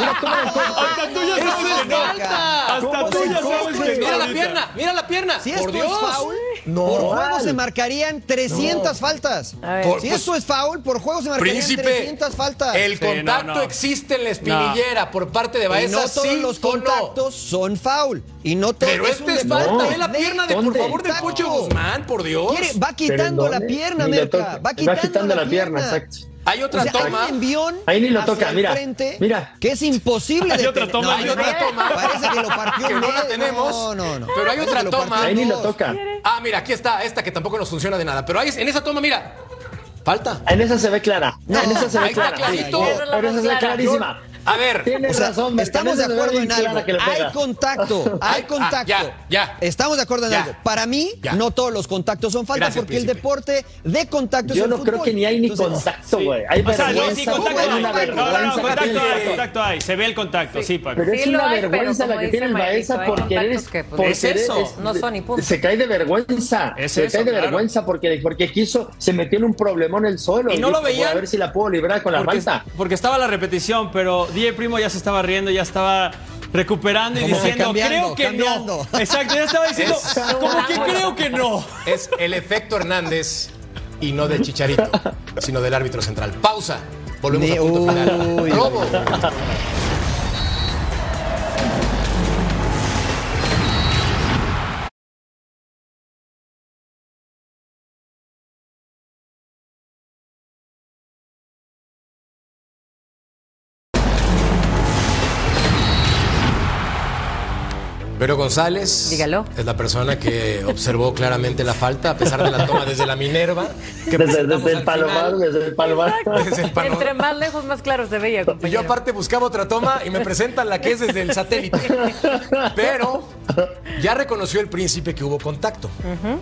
Mira cómo. Hasta tú ya sabes es que no. falta. Hasta ¿Cómo tú se ya sabes que no. Mira la pierna, mira la pierna. Si por esto Dios. es foul, No. por juego se marcarían 300 faltas. A ver. Por- si pues, esto es foul, por juego se marcarían Príncipe, 300 faltas. el Sí, contacto no, no. existe en la espinillera por parte de y Baeza, no todos sí los no. contactos son foul. Y no todos Pero este un es falta, No. ve la pierna de por favor del. Pocho Guzmán, por Dios. Va ¿Pero en quitando la pierna, Merca. Va quitando, la pierna, exacto. Hay otra O sea, toma. hay un envión Ahí ni lo toca, mira, frente mira. Que es imposible Hay de otra toma, hay otra toma. Parece que lo partió Que en no la tenemos. No, no, no. Pero hay Parece otra toma. en Ahí ni lo toca. Ah, mira, aquí está esta que tampoco nos funciona de nada. Pero ahí, en esa toma, mira. Falta. En esa se ve clara. No, en esa se ve ahí está clara. clarito. Sí, Esa es la Pero esa se ve clara. clarísima. A ver. Tienes O sea, razón, estamos de acuerdo en algo. Hay contacto, hay Ah, contacto. ya, ya. Estamos de acuerdo en Ya. algo. Para mí, Ya. no todos los contactos son falta Gracias, porque el deporte de contacto Yo es el no creo que ni hay ni Entonces, contacto, güey. Hay O sea, no, sí, contacto hay No, no, no, contacto hay, vato. contacto hay. Se ve el contacto, sí, Paco. Pero es Sí una hay, vergüenza la que tiene el Baeza hay por querer. contactos que, pues, por es eso. No son punto. Se cae de vergüenza. Se cae de vergüenza porque, porque quiso, se metió en un problemón el suelo. Y no lo veían. A ver si la puedo librar con la porque, falta. porque estaba la repetición, pero DJ Primo ya se estaba riendo, ya estaba recuperando y Como que diciendo, creo que cambiando. no. Exacto, ya estaba diciendo, Es- como que creo que no. Es el efecto Hernández y no del Chicharito, sino del árbitro central. Pausa. Volvemos Ni- a punto final. Uy. Robo. Pero González Dígalo. es la persona que observó claramente la falta, a pesar de la toma desde la Minerva. Que Desde, el al palomar, desde el palomar. Desde el palomar. Entre más lejos, más claro se veía, Y yo compañero. aparte buscaba otra toma y me presentan la que es desde el satélite. Pero ya reconoció el príncipe que hubo contacto.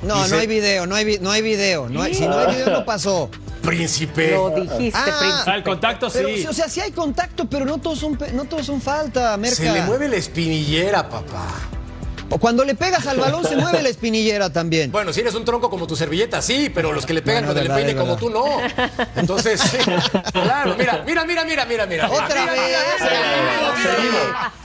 No, Dice- no hay video, no hay, vi- no hay video. No hay- si no hay video, no pasó. Príncipe. Lo dijiste, Ah, príncipe. El contacto sí. Pero, o sea, sí hay contacto, pero no todos son, no todos son falta, Merca. Se le mueve la espinillera, papá. O cuando le pegas al balón se mueve la espinillera también. Bueno, si eres un tronco como tu servilleta, sí, pero los que le pegan No, no, con el verdad, peine como tú, no. Entonces, sí, claro, mira, mira, mira, mira, mira, mira. Otra mira, vez. Mira,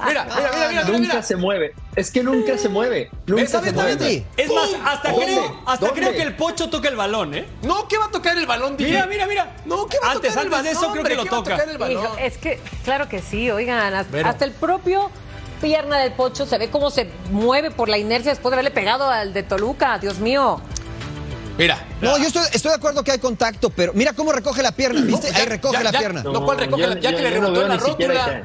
mira, mira, mira, mira, mira, mira, mira, Nunca mira. se mueve. Es que nunca se mueve. Nunca se mueve. Es más, hasta, ¿Dónde? creo, hasta ¿Dónde? creo que el pocho toca el balón, ¿eh? No, ¿qué va a tocar el balón? Mira, mira, mira. No, ¿qué va a Antes, tocar el antes de balón? eso, creo que lo ¿qué va a toca. tocar el balón? Hijo, es que, claro que sí, oigan, hasta el propio pierna del pocho se ve cómo se mueve por la inercia después de haberle pegado al de Toluca, Dios mío. Mira. No, yo estoy, estoy de acuerdo que hay contacto, pero mira cómo recoge la pierna, ¿viste? Ya- Ahí recoge ya- la ya- pierna. No, ¿cuál recoge yo- la- ya yo- que le no rebotó la rótula.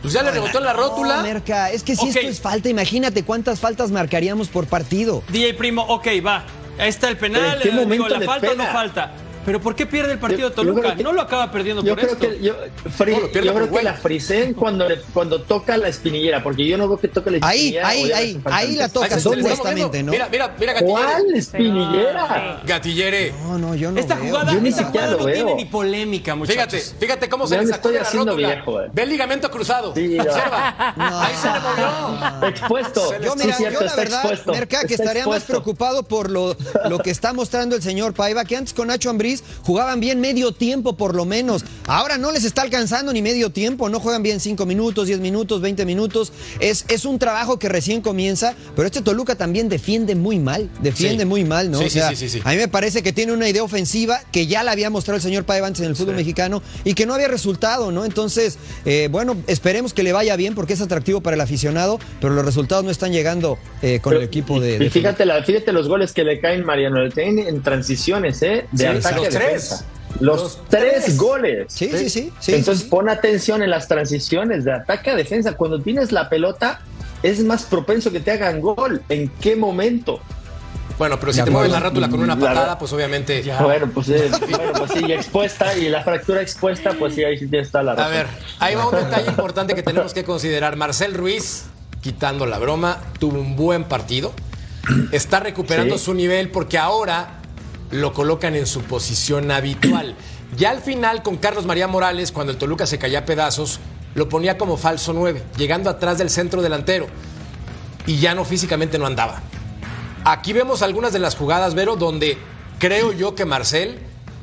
Pues ya le rebotó en la No, rótula. Merca, es que si esto es falta, imagínate cuántas faltas marcaríamos por partido. DJ Primo, ok, va. Ahí está el penal. ¿Pero en qué eh, digo, momento ¿La le falta o no falta? Pero ¿por qué pierde el partido Yo- Toluca? que- no lo acaba perdiendo Yo por creo esto. que, yo, Fri- No, creo que la frisen cuando, le- cuando toca la espinillera, porque yo no veo que toque la Ahí, espinillera. ahí, ahí, falta ahí la toca, Ahí supuestamente. ¿no? Mira, mira, mira, Gatillere. ¿Cuál espinillera? Gatillere. No, no, yo no esta veo. jugada, Yo ni esta jugada lo no tiene ni polémica, muchachos. Fíjate, fíjate cómo se le sacó estoy de la haciendo rótula. viejo, eh. Ve el ligamento cruzado. Sí, no. Observa. Ahí se le movió. Expuesto. Yo, mira, yo la verdad. Merca, que estaría más preocupado por lo, lo que está mostrando el señor Paiva, que antes con Nacho Jugaban bien medio tiempo por lo menos. Ahora no les está alcanzando ni medio tiempo, no juegan bien 5 minutos, 10 minutos, 20 minutos. Es, es un trabajo que recién comienza, pero este Toluca también defiende muy mal, defiende Sí. muy mal, ¿no? Sí, O sí, sea, sí, sí, sí. A mí me parece que tiene una idea ofensiva que ya la había mostrado el señor Paiva antes en el fútbol mexicano y que no había resultado, ¿no? Entonces, eh, bueno, esperemos que le vaya bien porque es atractivo para el aficionado, pero los resultados no están llegando eh, con el equipo de... Y de fíjate, la, fíjate los goles que le caen Mariano, le caen en transiciones, ¿eh? De Sí, ataque tres. defensa. Los, Los tres, tres. goles. Sí, sí, sí. sí, Entonces sí. pon atención en las transiciones de ataque a defensa. Cuando tienes la pelota, es más propenso que te hagan gol. ¿En qué momento? Bueno, pero si te mueves la rótula con una La- patada, pues obviamente. Bueno, pues, eh, bueno, pues sí, y expuesta y la fractura expuesta, pues sí, ahí sí toda la A ver, ahí va un detalle importante que tenemos que considerar. Marcel Ruiz, quitando la broma, tuvo un buen partido. Está recuperando Sí. su nivel porque ahora lo colocan en su posición habitual. Ya al final, con Carlos María Morales, cuando el Toluca se caía a pedazos, lo ponía como falso 9, llegando atrás del centro delantero. Y ya no físicamente no andaba. Aquí vemos algunas de las jugadas, Vero, donde creo yo que Marcel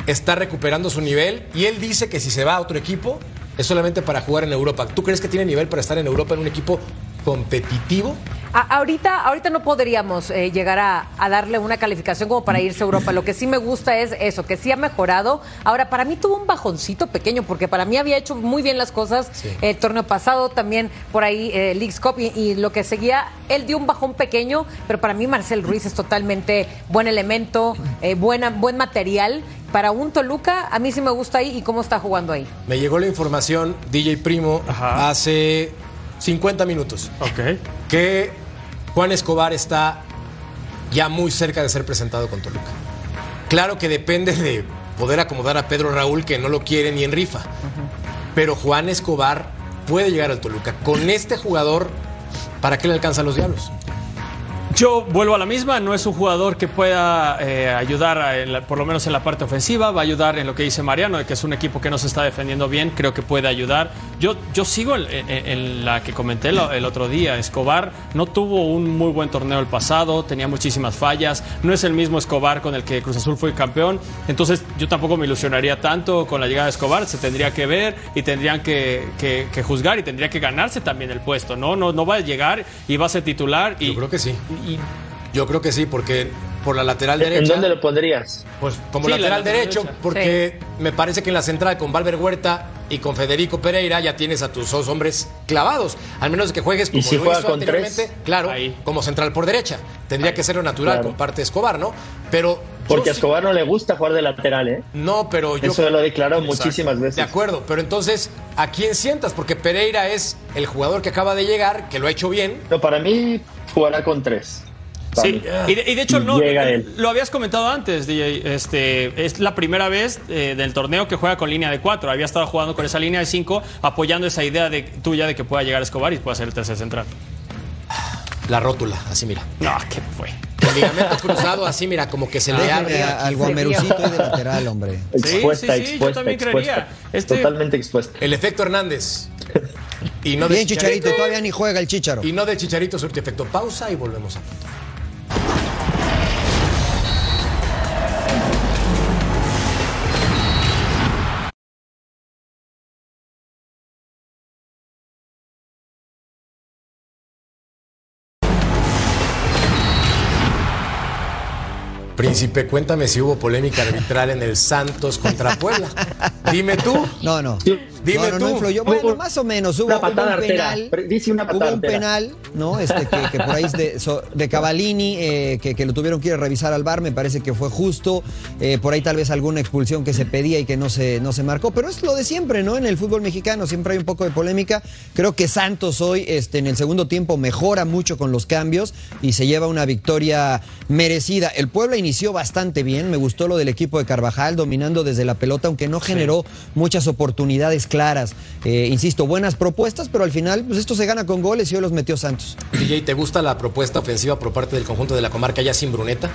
está recuperando su nivel y él dice que si se va a otro equipo es solamente para jugar en Europa. ¿Tú crees que tiene nivel para estar en Europa en un equipo competitivo? A- ahorita, ahorita no podríamos eh, llegar a, a darle una calificación como para irse a Europa. Lo que sí me gusta es eso, que sí ha mejorado. Ahora, para mí tuvo un bajoncito pequeño, porque para mí había hecho muy bien las cosas Sí. el torneo pasado, también por ahí eh, Leagues Cup y, y lo que seguía. Él dio un bajón pequeño, pero para mí Marcel Ruiz es totalmente buen elemento, eh, buena, buen material. Para un Toluca, a mí sí me gusta ahí y cómo está jugando ahí. Me llegó la información, DJ Primo, Ajá. hace 50 minutos, Ok. que Juan Escobar está ya muy cerca de ser presentado con Toluca. Claro que depende de poder acomodar a Pedro Raúl, que no lo quiere ni en rifa. Pero Juan Escobar puede llegar al Toluca. Con este jugador, ¿para qué le alcanzan los diablos? Yo vuelvo a la misma, no es un jugador que pueda eh, ayudar, a- en la- por lo menos en la parte ofensiva, va a ayudar en lo que dice Mariano, de que es un equipo que no se está defendiendo bien, creo que puede ayudar. Yo, yo sigo en, en- en la que comenté el otro día, Escobar no tuvo un muy buen torneo el pasado, tenía muchísimas fallas, no es el mismo Escobar con el que Cruz Azul fue campeón, entonces yo tampoco me ilusionaría tanto con la llegada de Escobar, se tendría que ver y tendrían que, que- que juzgar y tendría que ganarse también el puesto, ¿no? No, no va a llegar y va a ser titular y... Yo creo que sí. y- Yo creo que sí, porque por la lateral ¿En derecha. dónde lo pondrías? Pues como Sí, lateral derecho, derecha. porque me parece que en la central con Valver Huerta y con Federico Pereira ya tienes a tus dos hombres clavados. Al menos que juegues como si lo juega hizo con anteriormente, tres? claro, Ahí. como central por derecha. Tendría que ser lo natural Claro. con parte Escobar, ¿no? Pero Porque a Escobar no le gusta jugar de lateral, ¿eh? No, pero yo. Eso lo he declarado Exacto. muchísimas veces. De acuerdo, pero entonces, ¿a quién sientas? Porque Pereira es el jugador que acaba de llegar, que lo ha hecho bien. No, para mí jugará con tres. Sí, y de, y de hecho Y no, lo habías comentado antes, DJ, este, es la primera vez eh, del torneo que juega con línea de cuatro. Había estado jugando con esa línea de cinco, apoyando esa idea de, tuya de que pueda llegar Escobar y pueda ser el tercer central. La rótula, así mira. No, ¿qué fue? El ligamento cruzado, así mira, como que se le abre. Déjenme a- al guamerucito y de lateral, hombre. Expuesta, sí, sí, yo expuesta, también expuesta. creería. Este- Totalmente expuesta. El efecto Hernández. Y no de Bien, Chicharito, todavía ni juega el Chicharo. Y no de Chicharito surte efecto. Pausa y volvemos a. Príncipe, cuéntame si hubo polémica arbitral en el Santos contra Puebla. Dime tú. No, no. Dime no, no, no tú. influyó. Bueno, más o menos. Hubo, Una hubo patada un penal. Pre- dice una patada Hubo un artera. penal, ¿no? Este, que, que por ahí es de, so- de Cavallini, eh, que, que lo tuvieron que ir a revisar al bar. Me parece que fue justo. Eh, por ahí tal vez alguna expulsión que se pedía y que no se, no se marcó. Pero es lo de siempre, ¿no? En el fútbol mexicano siempre hay un poco de polémica. Creo que Santos hoy, este, en el segundo tiempo, mejora mucho con los cambios y se lleva una victoria merecida. El Puebla inició bastante bien. Me gustó lo del equipo de Carvajal, dominando desde la pelota, aunque no generó muchas oportunidades claras. Eh, insisto, buenas propuestas, pero al final, pues esto se gana con goles y hoy los metió Santos. DJ, ¿te gusta la propuesta ofensiva por parte del conjunto de la comarca ya sin Bruneta?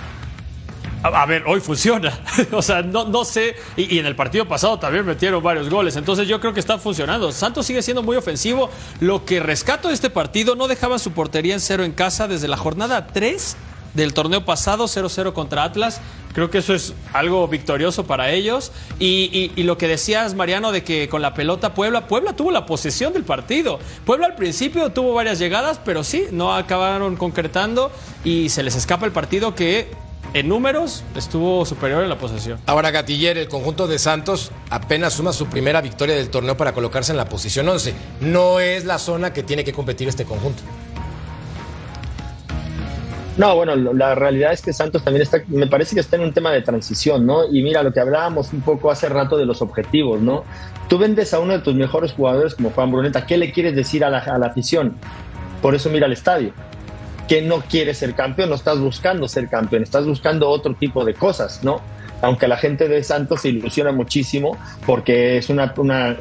A, ver, hoy funciona. o sea, no, no sé. Y, y en el partido pasado también metieron varios goles. Entonces yo creo que está funcionando. Santos sigue siendo muy ofensivo. Lo que rescato de este partido, no dejaban su portería en cero en casa desde la jornada 3 del torneo pasado, 0-0 contra Atlas. Creo que eso es algo victorioso para ellos. Y, y- y lo que decías, Mariano, de que con la pelota Puebla, Puebla tuvo la posesión del partido. Puebla al principio tuvo varias llegadas, pero sí, no acabaron concretando y se les escapa el partido que en números estuvo superior en la posesión. Ahora Gatiller, el conjunto de Santos apenas suma su primera victoria del torneo para colocarse en la posición 11. No es la zona que tiene que competir este conjunto. No, bueno, la realidad es que Santos también está, me parece que está en un tema de transición, ¿no? Y mira, lo que hablábamos un poco hace rato de los objetivos, ¿no? Tú vendes a uno de tus mejores jugadores como Juan Bruneta, ¿qué le quieres decir a la, a la afición? Por eso mira al estadio. Que no quieres ser campeón, no estás buscando ser campeón, estás buscando otro tipo de cosas, ¿no? Aunque la gente de Santos se ilusiona muchísimo porque es una, una,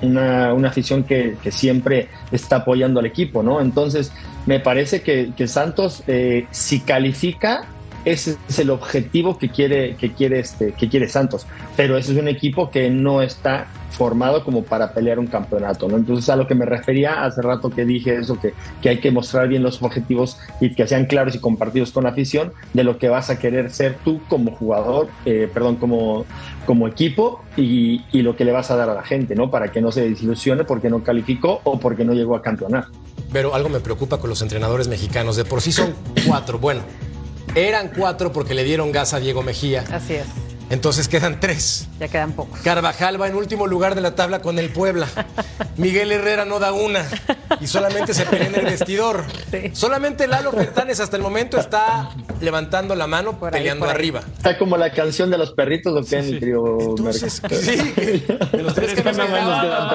una, una afición que, que siempre está apoyando al equipo, ¿no? Entonces, me parece que, Santos, eh, si califica, ese es el objetivo que quiere, que, quiere este, que quiere Santos. Pero ese es un equipo que no está formado como para pelear un campeonato. ¿no? Entonces, a lo que me refería hace rato que dije eso, que, que hay que mostrar bien los objetivos y que sean claros y compartidos con la afición de lo que vas a querer ser tú como jugador, eh, perdón, como, como equipo y, y lo que le vas a dar a la gente, ¿no? Para que no se desilusione porque no calificó o porque no llegó a campeonar. Pero algo me preocupa con los entrenadores mexicanos. De por sí son cuatro. Bueno, eran cuatro porque le dieron gas a Diego Mejía. Así es. Entonces quedan tres. Ya quedan pocos. Carvajal va en último lugar de la tabla con el Puebla. Miguel Herrera no da una y solamente se pelea en el vestidor. Sí. Solamente Lalo Fertanes hasta el momento está levantando la mano, Por ahí, peleando por arriba. Está como la canción de los perritos, lo que en el trío Entonces, sí, de los tres que nos quedaban,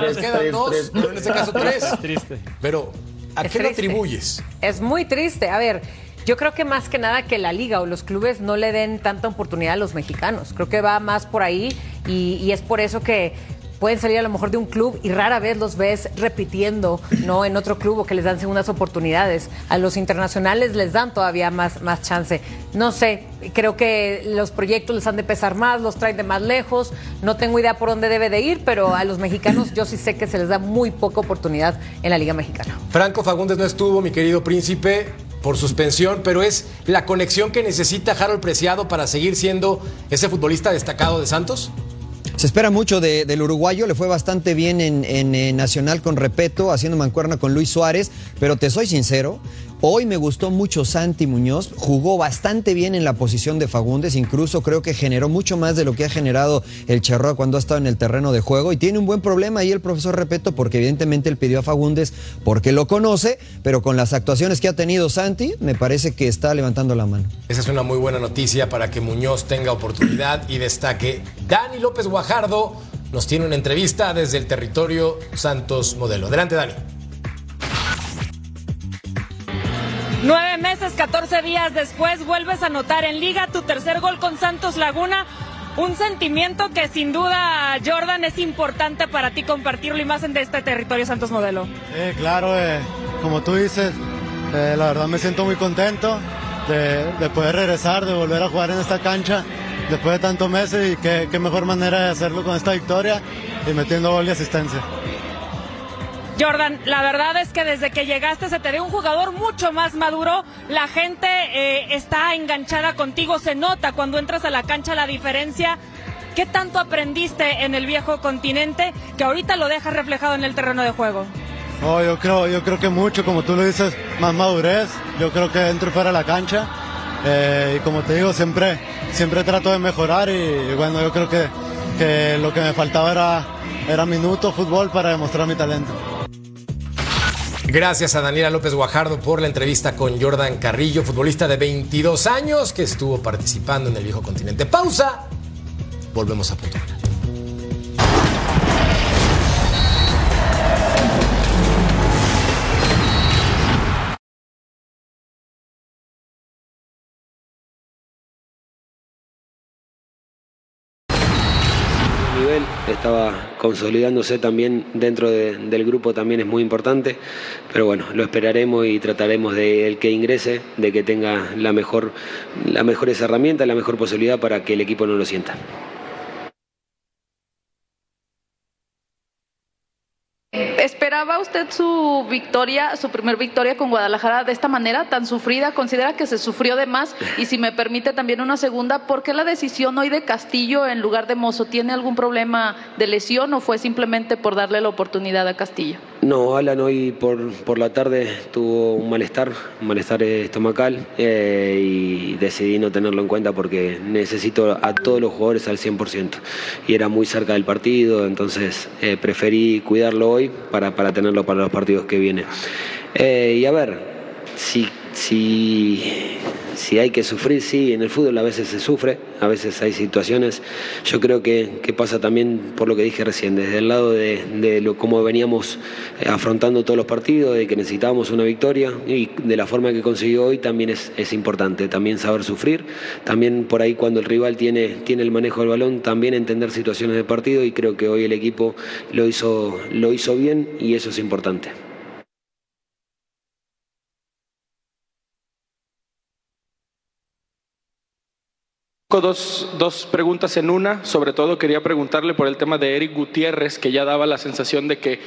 nos quedan tres, dos, tres. pero en este caso tres. Triste. Pero, ¿a Es qué lo triste. atribuyes? Es muy triste. A ver, yo creo que más que nada que la liga o los clubes no le den tanta oportunidad a los mexicanos. Creo que va más por ahí y, y es por eso que pueden salir a lo mejor de un club y rara vez los ves repitiendo no en otro club o que les dan segundas oportunidades. A los internacionales les dan todavía más, más chance. No sé, creo que los proyectos les han de pesar más, los traen de más lejos. No tengo idea por dónde debe de ir, pero a los mexicanos yo sí sé que se les da muy poca oportunidad en la Liga Mexicana. Franco Fagundes no estuvo, mi querido príncipe, por suspensión, pero es la conexión que necesita Harold Preciado para seguir siendo ese futbolista destacado de Santos. Se espera mucho de- del uruguayo, le fue bastante bien en, en, eh, Nacional con Repeto, haciendo mancuerna con Luis Suárez, pero te soy sincero, Hoy me gustó mucho Santi Muñoz, jugó bastante bien en la posición de Fagundes, incluso creo que generó mucho más de lo que ha generado el Charroa cuando ha estado en el terreno de juego y tiene un buen problema ahí el profesor Repeto porque evidentemente él pidió a Fagundes porque lo conoce, pero con las actuaciones que ha tenido Santi me parece que está levantando la mano. Esa es una muy buena noticia para que Muñoz tenga oportunidad y destaque. Dani López Guajardo nos tiene una entrevista desde el territorio Santos Modelo. Adelante, Dani. Nueve meses, 14 días después, vuelves a anotar en liga tu tercer gol con Santos Laguna. Un sentimiento que sin duda, Jordan, es importante para ti compartirlo y más en este territorio Santos Modelo. Sí, claro, eh, como tú dices, eh, la verdad me siento muy contento de, de, poder regresar, de volver a jugar en esta cancha después de tantos meses y qué, qué mejor manera de hacerlo con esta victoria y metiendo gol y asistencia. Jordan, la verdad es que desde que llegaste se te ve un jugador mucho más maduro. La gente eh, está enganchada contigo, se nota cuando entras a la cancha la diferencia. ¿Qué tanto aprendiste en el viejo continente que ahorita lo dejas reflejado en el terreno de juego? Oh, yo creo, yo creo que mucho, como tú lo dices, más madurez. Yo creo que dentro y fuera de la cancha. Eh, y como te digo, siempre, siempre trato de mejorar y, bueno, yo creo que, que, lo que me faltaba era, era minuto, fútbol para demostrar mi talento. Gracias a Daniela López Guajardo por la entrevista con Jordan Carrillo, futbolista de 22 años que estuvo participando en el viejo continente. Pausa. Volvemos a nivel, estaba consolidándose también dentro de, del grupo también es muy importante, pero bueno, lo esperaremos y trataremos de el que ingrese, de que tenga la mejor, las mejores herramientas, la mejor posibilidad para que el equipo no lo sienta. ¿Esperaba usted su victoria, su primer victoria con Guadalajara de esta manera, tan sufrida? ¿Considera que se sufrió de más? Y si me permite también una segunda, ¿por qué la decisión hoy de Castillo en lugar de Mozo? ¿Tiene algún problema de lesión o fue simplemente por darle la oportunidad a Castillo? No, Alan hoy por, por la tarde tuvo un malestar, un malestar estomacal eh, y decidí no tenerlo en cuenta porque necesito a todos los jugadores al 100% y era muy cerca del partido, entonces eh, preferí cuidarlo hoy para, para tenerlo para los partidos que vienen. Eh, y a ver, si, si, si hay que sufrir, sí, en el fútbol a veces se sufre, a veces hay situaciones. Yo creo que, que pasa también por lo que dije recién, desde el lado de, lo, cómo veníamos eh, afrontando todos los partidos, de que necesitábamos una victoria y de la forma que consiguió hoy también es, es importante, también saber sufrir, también por ahí cuando el rival tiene, tiene el manejo del balón, también entender situaciones de partido y creo que hoy el equipo lo hizo, lo hizo bien y eso es importante. Dos, dos, preguntas en una. Sobre todo quería preguntarle por el tema de Eric Gutiérrez, que ya daba la sensación de que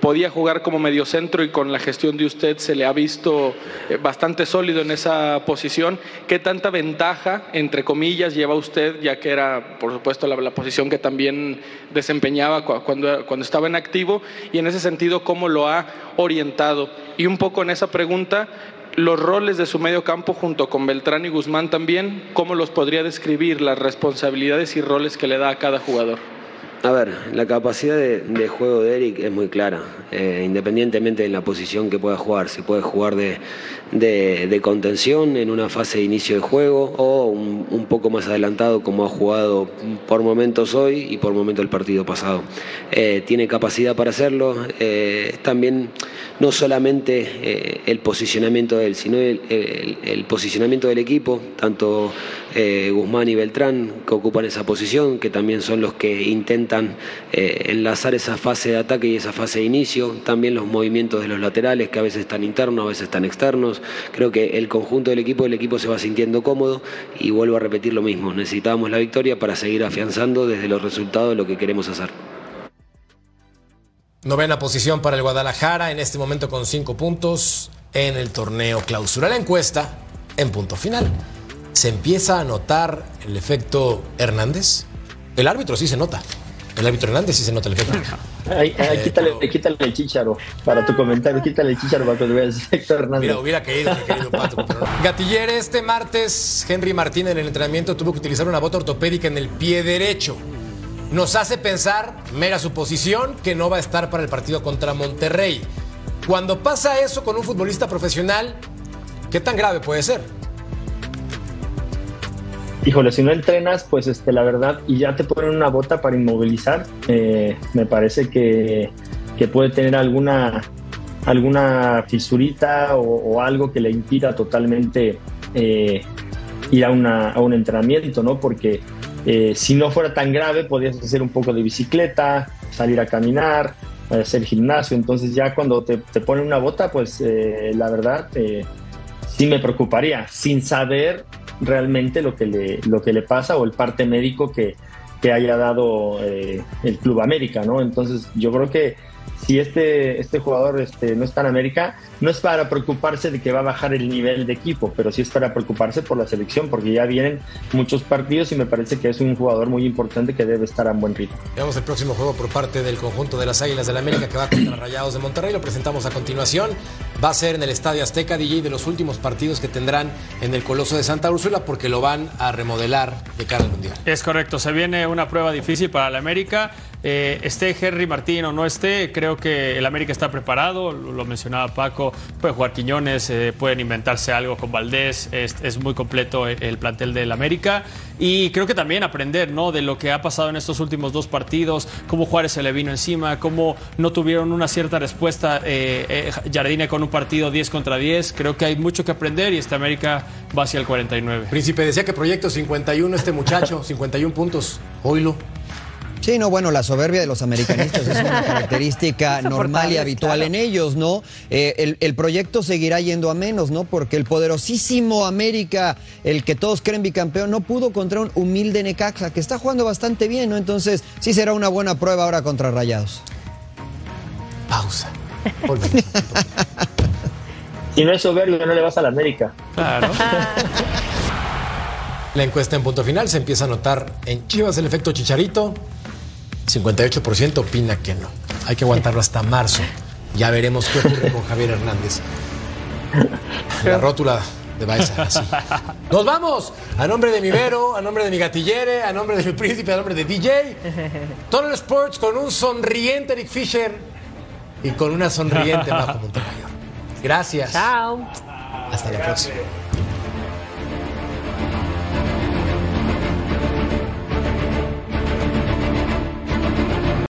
podía jugar como mediocentro y con la gestión de usted se le ha visto eh, bastante sólido en esa posición. ¿Qué tanta ventaja, entre comillas, lleva usted, ya que era, por supuesto, la, la posición que también desempeñaba cuando, cuando estaba en activo? Y en ese sentido, ¿cómo lo ha orientado? Y un poco en esa pregunta, los roles de su medio campo junto con Beltrán y Guzmán también, ¿cómo los podría describir las responsabilidades y roles que le da a cada jugador? A ver, la capacidad de, juego de Eric es muy clara, eh, independientemente de la posición que pueda jugar. Se puede jugar de, de, contención en una fase de inicio de juego o un, poco más adelantado como ha jugado por momentos hoy y por momentos el partido pasado. Eh, tiene capacidad para hacerlo. Eh, también no solamente el posicionamiento de él, sino el, el, posicionamiento del equipo, tanto Guzmán y Beltrán que ocupan esa posición, que también son los que intentan eh, enlazar esa fase de ataque y esa fase de inicio, también los movimientos de los laterales que a veces están internos, a veces están externos. Creo que el conjunto del equipo, el equipo se va sintiendo cómodo y vuelvo a repetir lo mismo, necesitábamos la victoria para seguir afianzando desde los resultados lo que queremos hacer. Novena posición para el Guadalajara, en este momento con cinco puntos en el torneo clausura. La encuesta en punto final. ¿Se empieza a notar el efecto Hernández? El árbitro sí se nota. El árbitro Hernández sí se nota el efecto. Ay, ay, Eh, quítale, pero- quítale el chicharo para tu comentario, quítale el chicharo para que veas Héctor Hernández. Mira, hubiera mi querido Pato. pero no. Gatiller, este martes, Henry Martín en el entrenamiento tuvo que utilizar una bota ortopédica en el pie derecho. Nos hace pensar, mera suposición, que no va a estar para el partido contra Monterrey. Cuando pasa eso con un futbolista profesional, ¿qué tan grave puede ser? Híjole, si no entrenas, pues este, la verdad, y ya te ponen una bota para inmovilizar, eh, me parece que, que puede tener alguna, alguna fisurita o, algo que le impida totalmente eh, ir a, una- a un entrenamiento, ¿no? Porque eh, si no fuera tan grave, podías hacer un poco de bicicleta, salir a caminar, hacer gimnasio. Entonces ya cuando te, te ponen una bota, pues la verdad sí me preocuparía, sin saber realmente lo que le, lo que le pasa o el parte médico que, que haya dado eh, el Club América, ¿no? Entonces yo creo que si este, este jugador este, no está en América, no es para preocuparse de que va a bajar el nivel de equipo, pero sí es para preocuparse por la selección, porque ya vienen muchos partidos y me parece que es un jugador muy importante que debe estar a buen ritmo. Veamos el próximo juego por parte del conjunto de las Águilas del la América que va contra Rayados de Monterrey. Lo presentamos a continuación. Va a ser en el Estadio Azteca, DJ, de los últimos partidos que tendrán en el Coloso de Santa Úrsula porque lo van a remodelar de cara al Mundial. Es correcto, se viene una prueba difícil para el América. Eh, esté Henry Martín o no esté, creo que el América está preparado, lo mencionaba Paco, puede jugar Quiñones, eh, pueden inventarse algo con Valdés, es, es muy completo el, el plantel del América y creo que también aprender ¿no? de lo que ha pasado en estos últimos dos partidos, cómo Juárez se le vino encima, cómo no tuvieron una cierta respuesta eh, eh, Jardine con un partido 10 contra 10, creo que hay mucho que aprender y este América va hacia el 49. Príncipe decía que proyecto 51 este muchacho, 51 puntos. Oilo. Sí, no, bueno, la soberbia de los americanistas es una característica normal y habitual en ellos, ¿no? Eh, el, el proyecto seguirá yendo a menos, ¿no? Porque el poderosísimo América, el que todos creen bicampeón, no pudo contra un humilde Necaxa, que está jugando bastante bien, ¿no? Entonces, sí será una buena prueba ahora contra Rayados. Pausa. Si no es soberbio, no le vas a la América. Claro. La encuesta en punto final se empieza a notar en Chivas el efecto chicharito. 58% opina que no. Hay que aguantarlo hasta marzo. Ya veremos qué ocurre con Javier Hernández. La rótula de Baeza, así. Nos vamos. A nombre de mi Vero, a nombre de mi gatillere, a nombre de mi príncipe, a nombre de DJ. Total Sports con un sonriente Eric Fisher y con una sonriente Majo Montemayor. Gracias. Chao. Hasta la próxima.